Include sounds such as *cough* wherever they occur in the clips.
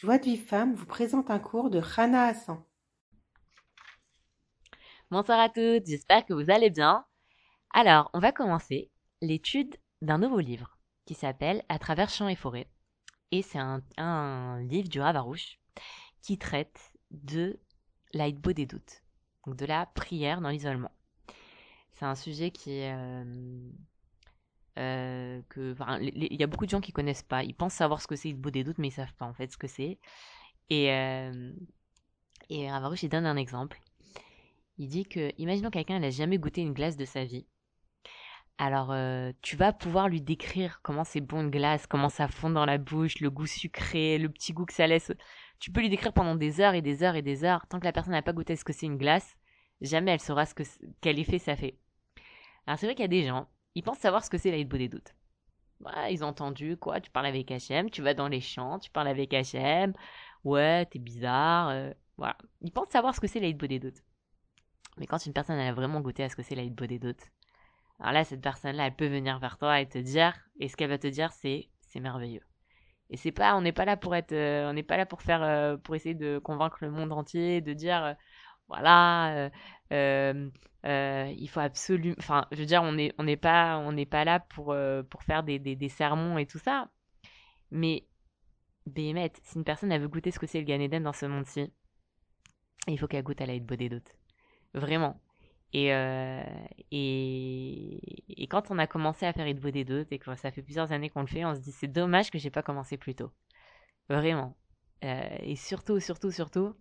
Joie de vie femme vous présente un cours de Rana Hassan. Bonsoir à toutes, j'espère que vous allez bien. Alors, on va commencer l'étude d'un nouveau livre qui s'appelle À travers champs et forêts. Et c'est un, livre du Ravarouche qui traite de l'aïdbo des doutes, donc de la prière dans l'isolement. C'est un sujet qui euh, euh, il y a beaucoup de gens qui connaissent pas. Ils pensent savoir ce que c'est beau des doutes, mais ils savent pas en fait ce que c'est. Et euh, et Ravarouche il donne un exemple. Il dit que, imaginons quelqu'un n'a jamais goûté une glace de sa vie. Alors, euh, tu vas pouvoir lui décrire comment c'est bon une glace, comment ça fond dans la bouche, le goût sucré, le petit goût que ça laisse. Tu peux lui décrire pendant des heures et des heures et des heures. Tant que la personne n'a pas goûté ce que c'est une glace, jamais elle saura ce que quel effet ça fait. Alors c'est vrai qu'il y a des gens, ils pensent savoir ce que c'est la beau des doutes. ils ont entendu quoi Tu parles avec Hachem, tu vas dans les champs, tu parles avec Hachem. Ouais, t'es bizarre. Euh, voilà. Ils pensent savoir ce que c'est la beau des doutes. Mais quand une personne a vraiment goûté à ce que c'est la beau des doutes, alors là, cette personne-là, elle peut venir vers toi et te dire, et ce qu'elle va te dire, c'est c'est merveilleux. Et c'est pas, on n'est pas là pour être, euh, on n'est pas là pour faire, euh, pour essayer de convaincre le monde entier, de dire, voilà, euh, euh, il faut absolument, enfin, je veux dire, on n'est pas, on n'est pas là pour euh, pour faire des, des, sermons et tout ça. Mais Béhémet, si une personne a veut goûter ce que c'est le Gan Eden dans ce monde-ci, il faut qu'elle goûte à la des doutes. Vraiment. Et, euh, et, et, quand on a commencé à faire Hitbo des doutes et que ça fait plusieurs années qu'on le fait, on se dit c'est dommage que j'ai pas commencé plus tôt. Vraiment. Euh, et surtout, surtout, surtout,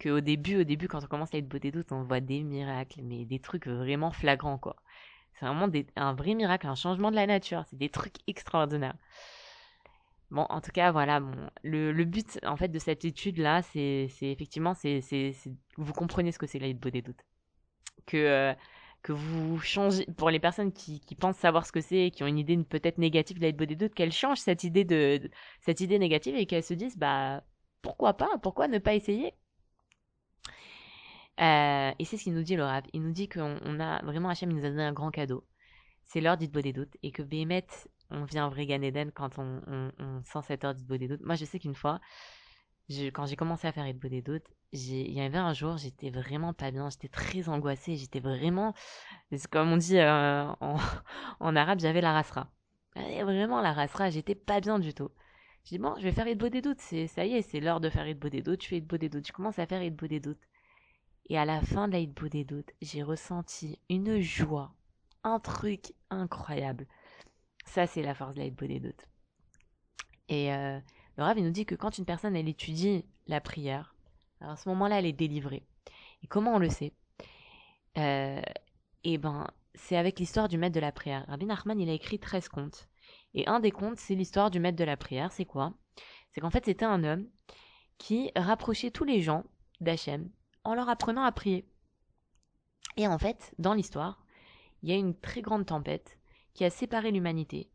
qu'au début, au début, quand on commence à être beau des doutes, on voit des miracles, mais des trucs vraiment flagrants, quoi. C'est vraiment un vrai miracle, un changement de la nature. C'est des trucs extraordinaires. Bon, en tout cas, voilà, le, but, en fait, de cette étude-là, c'est effectivement, c'est vous comprenez ce que c'est la beau des doutes. Que, euh, que vous changez, pour les personnes qui, pensent savoir ce que c'est, qui ont une idée peut-être négative de la beau des doutes, qu'elles changent cette idée de, cette idée négative et qu'elles se disent, bah, pourquoi pas, pourquoi ne pas essayer? Euh, et c'est ce qu'il nous dit le. Il nous dit qu'on a vraiment Hachem il nous a donné un grand cadeau. C'est l'heure du des doutes et que Béhémet, on vient en vrai quand on, on, on, sent cette heure du des doutes. Moi, je sais qu'une fois, quand j'ai commencé à faire Hitbo des doutes, il y avait un jour, j'étais vraiment pas bien, j'étais très angoissée, j'étais vraiment, comme on dit euh, en, *laughs* arabe, j'avais la rasra. Vraiment la rasra, j'étais pas bien du tout. Je dis bon, je vais faire Hitbo des doutes, ça y est, c'est l'heure de faire Hitbo des doutes, je fais Hitbo des doutes, je commence à faire Hitbo des doutes. Et à la fin de la des doutes, j'ai ressenti une joie, un truc incroyable. Ça, c'est la force de la des doutes. Et euh, le Rav, il nous dit que quand une personne, elle étudie la prière, à ce moment-là, elle est délivrée. Et comment on le sait? Euh, Eh ben, c'est avec l'histoire du maître de la prière. Rabbi Nachman, il a écrit 13 contes. Et un des contes, c'est l'histoire du maître de la prière. C'est quoi? C'est qu'en fait, c'était un homme qui rapprochait tous les gens d'Hachem en leur apprenant à prier. Et en fait, dans l'histoire, il y a une très grande tempête qui a séparé l'humanité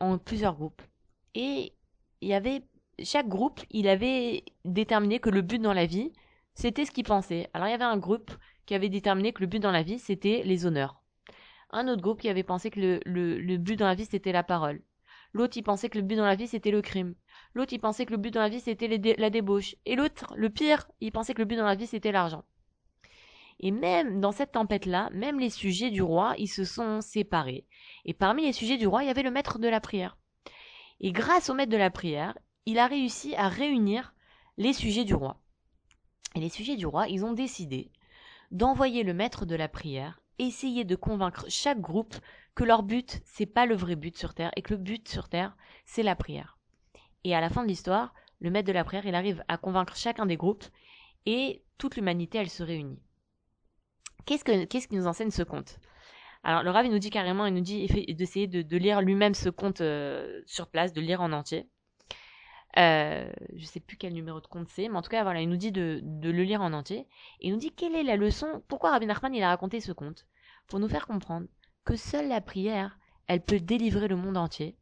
en plusieurs groupes. Et il y avait chaque groupe, il avait déterminé que le but dans la vie, c'était ce qu'il pensait. Alors il y avait un groupe qui avait déterminé que le but dans la vie, c'était les honneurs. Un autre groupe qui avait pensé que le, le but dans la vie, c'était la parole. L'autre, il pensait que le but dans la vie, c'était le crime. L'autre, il pensait que le but dans la vie, c'était la débauche. Et l'autre, le pire, il pensait que le but dans la vie, c'était l'argent. Et même dans cette tempête-là, même les sujets du roi, ils se sont séparés. Et parmi les sujets du roi, il y avait le maître de la prière. Et grâce au maître de la prière, il a réussi à réunir les sujets du roi. Et les sujets du roi, ils ont décidé d'envoyer le maître de la prière essayer de convaincre chaque groupe que leur but, c'est pas le vrai but sur Terre et que le but sur Terre, c'est la prière. Et à la fin de l'histoire, le maître de la prière, il arrive à convaincre chacun des groupes et toute l'humanité, elle se réunit. Qu'est-ce, que, qu'est-ce qui nous enseigne ce conte? Alors, le Rav, il nous dit carrément, il nous dit d'essayer de, lire lui-même ce conte euh, sur place, de lire en entier. Euh, je sais plus quel numéro de compte c'est, mais en tout cas, voilà, il nous dit de, de, le lire en entier. Et il nous dit quelle est la leçon, pourquoi Rabbi Nachman il a raconté ce conte? Pour nous faire comprendre que seule la prière, elle peut délivrer le monde entier,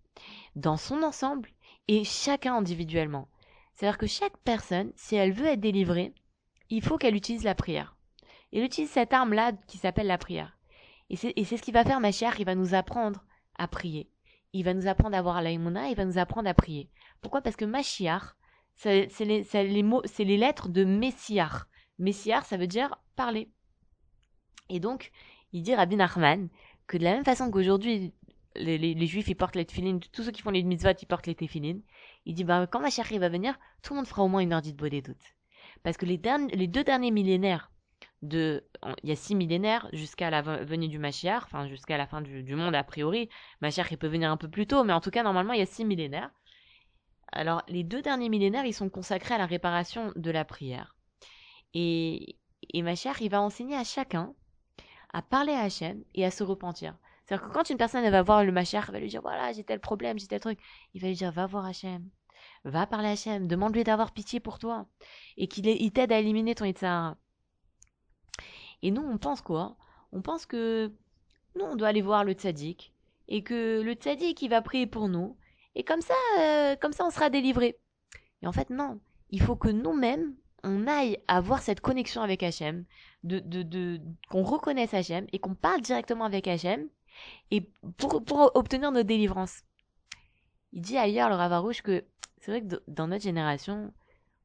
dans son ensemble et chacun individuellement. C'est-à-dire que chaque personne, si elle veut être délivrée, il faut qu'elle utilise la prière. Elle utilise cette arme-là qui s'appelle la prière. Et c'est ce qui va faire ma chère, il va nous apprendre à prier. Il va nous apprendre à avoir l'aïmouna, il va nous apprendre à prier. Pourquoi? Parce que Mashiach, c'est les, les, mots, c'est les lettres de Messiar. Messiar, ça veut dire parler. Et donc, il dit Rabbi Nachman que de la même façon qu'aujourd'hui, les, juifs, ils portent les tefilines, tous ceux qui font les mitzvot, ils portent les tefilines. Il dit, bah, quand Mashiach va venir, tout le monde fera au moins une heure d'Itbo des doutes. Parce que les, les deux derniers millénaires il y a six millénaires jusqu'à la venue du Mashiach, enfin, jusqu'à la fin du, monde, a priori. Mashiach, il peut venir un peu plus tôt, mais en tout cas, normalement, il y a six millénaires. Alors, les deux derniers millénaires, ils sont consacrés à la réparation de la prière. Et, et il va enseigner à chacun à parler à Hachem et à se repentir. C'est-à-dire que quand une personne va voir le Mashiach, elle va lui dire voilà, j'ai tel problème, j'ai tel truc, il va lui dire va voir Hachem, va parler à Hachem, demande-lui d'avoir pitié pour toi et qu'il t'aide à éliminer ton Yitzhara. Et nous, on pense quoi? On pense que nous, on doit aller voir le tzaddik et que le tzaddik, il va prier pour nous et comme ça, euh, comme ça, on sera délivré. Et en fait, non. Il faut que nous-mêmes, on aille avoir cette connexion avec Hachem, de, de qu'on reconnaisse Hachem et qu'on parle directement avec Hachem et pour, obtenir notre délivrance. Il dit ailleurs, le Ravarouche, que c'est vrai que dans notre génération,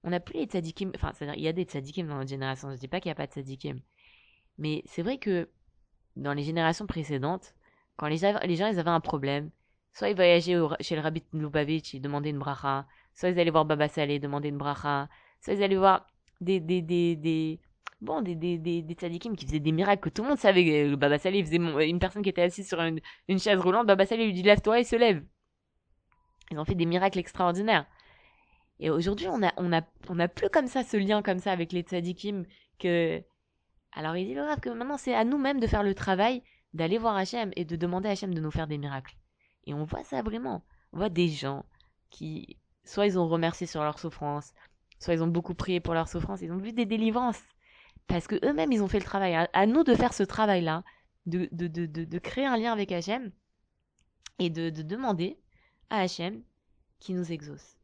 on n'a plus les tzadikim, enfin, il y a des tzadikim dans notre génération, je dis pas qu'il n'y a pas de tzadikim, mais c'est vrai que dans les générations précédentes, quand les, les gens ils avaient un problème, soit ils voyageaient chez le rabbi Lubavitch, ils demandaient une bracha, soit ils allaient voir Baba Saleh, demander une bracha, soit ils allaient voir des, des, des bon, des, des, des, tzadikim qui faisaient des miracles que tout le monde savait. Baba Saleh faisait une personne qui était assise sur une, chaise roulante, Baba Saleh lui dit lève-toi et se lève. Ils ont fait des miracles extraordinaires. Et aujourd'hui, on a, on a, on a plus comme ça ce lien comme ça avec les tzadikim que, alors il dit le que maintenant c'est à nous-mêmes de faire le travail, d'aller voir Hachem et de demander à Hachem de nous faire des miracles. Et on voit ça vraiment. On voit des gens qui, soit ils ont remercié sur leur souffrance, soit ils ont beaucoup prié pour leur souffrance, ils ont vu des délivrances. Parce que eux-mêmes, ils ont fait le travail. À, nous de faire ce travail-là, de, de, créer un lien avec Hachem et de, de demander à Hachem qui nous exauce.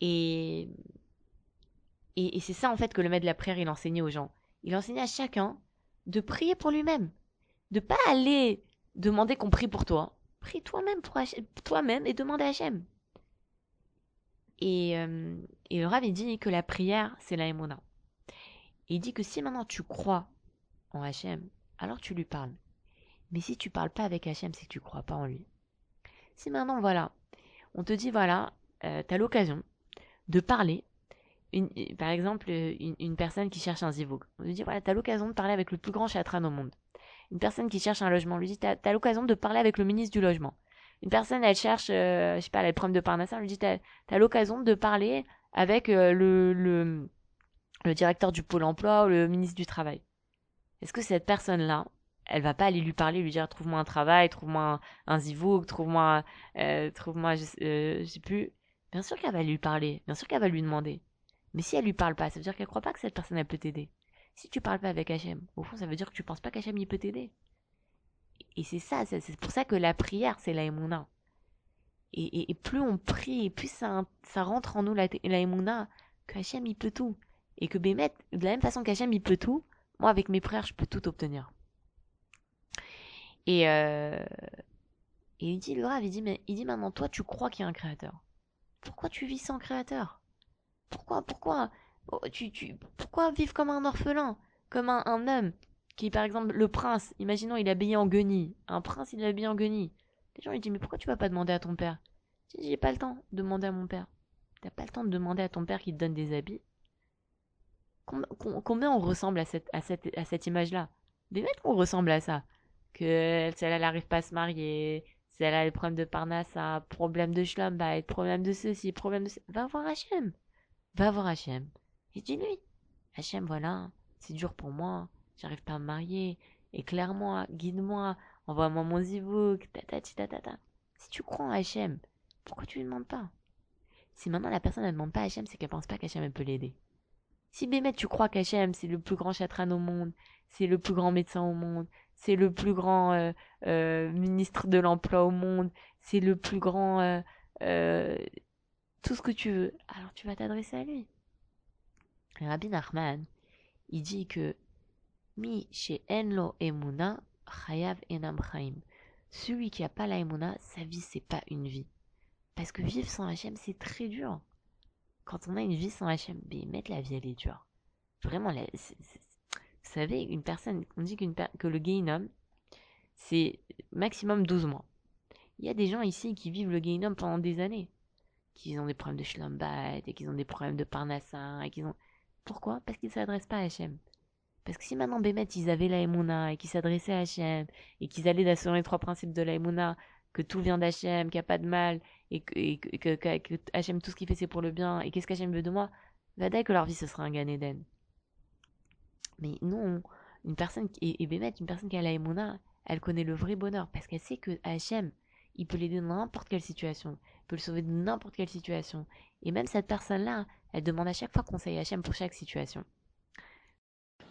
Et, et, c'est ça, en fait, que le maître de la prière, il enseignait aux gens. Il enseignait à chacun de prier pour lui-même. De pas aller demander qu'on prie pour toi. Prie toi-même pour toi-même et demande à Hachem. Et, euh, et le Rav, il dit que la prière, c'est la émona. Il dit que si maintenant tu crois en Hachem, alors tu lui parles. Mais si tu parles pas avec Hachem, c'est que tu crois pas en lui. Si maintenant, voilà, on te dit, voilà, euh, tu as l'occasion de parler, par exemple, une, personne qui cherche un zivouk. On lui dit, voilà, tu as l'occasion de parler avec le plus grand chatran au monde. Une personne qui cherche un logement, on lui dit, tu as, l'occasion de parler avec le ministre du logement. Une personne, elle cherche, euh, je sais pas, elle a le problème de Parnassa, on lui dit, tu as, l'occasion de parler avec euh, le le directeur du pôle emploi ou le ministre du travail. Est-ce que cette personne-là, elle va pas aller lui parler, lui dire trouve-moi un travail, trouve-moi un, un trouve-moi, euh, trouve-moi, je, euh, sais plus. Bien sûr qu'elle va lui parler, bien sûr qu'elle va lui demander. Mais si elle lui parle pas, ça veut dire qu'elle croit pas que cette personne elle peut t'aider. Si tu parles pas avec Hachem, au fond ça veut dire que tu penses pas qu'Hachem il peut t'aider. Et c'est ça, c'est pour ça que la prière c'est la Et, et, plus on prie, plus ça, rentre en nous la, la que Hachem il peut tout. Et que Bémet, de la même façon qu'Hachem, il peut tout, moi, avec mes frères, je peux tout obtenir. Et, euh, et il dit, le Rav, il dit, mais, il dit maintenant, toi, tu crois qu'il y a un créateur. Pourquoi tu vis sans créateur? Pourquoi, pourquoi, oh, tu, tu, pourquoi vivre comme un orphelin Comme un, un homme qui, par exemple, le prince, imaginons, il est habillé en guenille. Un prince, il est habillé en guenille. Les gens lui disent, mais pourquoi tu vas pas demander à ton père? J'ai pas le temps de demander à mon père. T'as pas le temps de demander à ton père qu'il te donne des habits combien on ressemble à cette, à cette, à cette image-là Des mecs qu'on ressemble à ça. Que elle n'arrive pas à se marier, si elle a des problèmes de parnassa, problème de schlumbaït, problème de ceci, problème de. Va voir Hachem. Va voir Hachem. Et dis-lui. Hachem, voilà, c'est dur pour moi. J'arrive pas à me marier. Éclaire-moi, guide-moi, envoie-moi mon zivouk, ta Si tu crois en Hachem, pourquoi tu lui demandes pas? Si maintenant la personne ne demande pas à Hachem, c'est qu'elle pense pas qu'Hachem peut l'aider. Si Bémet, tu crois qu'Hachem, c'est le plus grand chatran au monde, c'est le plus grand médecin au monde, c'est le plus grand euh, euh, ministre de l'emploi au monde, c'est le plus grand euh, tout ce que tu veux, alors tu vas t'adresser à lui. Rabbi Nachman, il dit que Mi chez Enlo Emuna, Chayav Enam Chaim. Celui qui a pas la Emuna, sa vie c'est pas une vie. Parce que vivre sans Hachem, c'est très dur. Quand on a une vie sans Hachem, mettre la vie, elle est dure. Vraiment, vous savez, une personne, on dit que le homme, c'est maximum 12 mois. Il y a des gens ici qui vivent le homme pendant des années. Qui ont des problèmes de Shlombat, et qui ont des problèmes de Parnassin, et qui ont... Pourquoi? Parce qu'ils ne s'adressent pas à Hachem. Parce que si maintenant Bémet, ils avaient la Emouna, et qu'ils s'adressaient à Hachem, et qu'ils allaient dans les trois principes de la Emouna, que tout vient d'Hachem, qu'il n'y a pas de mal, et que, tout ce qu'il fait, c'est pour le bien, et qu'est-ce qu'Hachem veut de moi? Vadaï que leur vie, ce sera un Gan Eden. Mais non, une personne, et, et Bémet, une personne qui a la Emouna, elle connaît le vrai bonheur, parce qu'elle sait que Hachem, il peut l'aider dans n'importe quelle situation, il peut le sauver de n'importe quelle situation. Et même cette personne-là, elle demande à chaque fois conseil à Hachem pour chaque situation.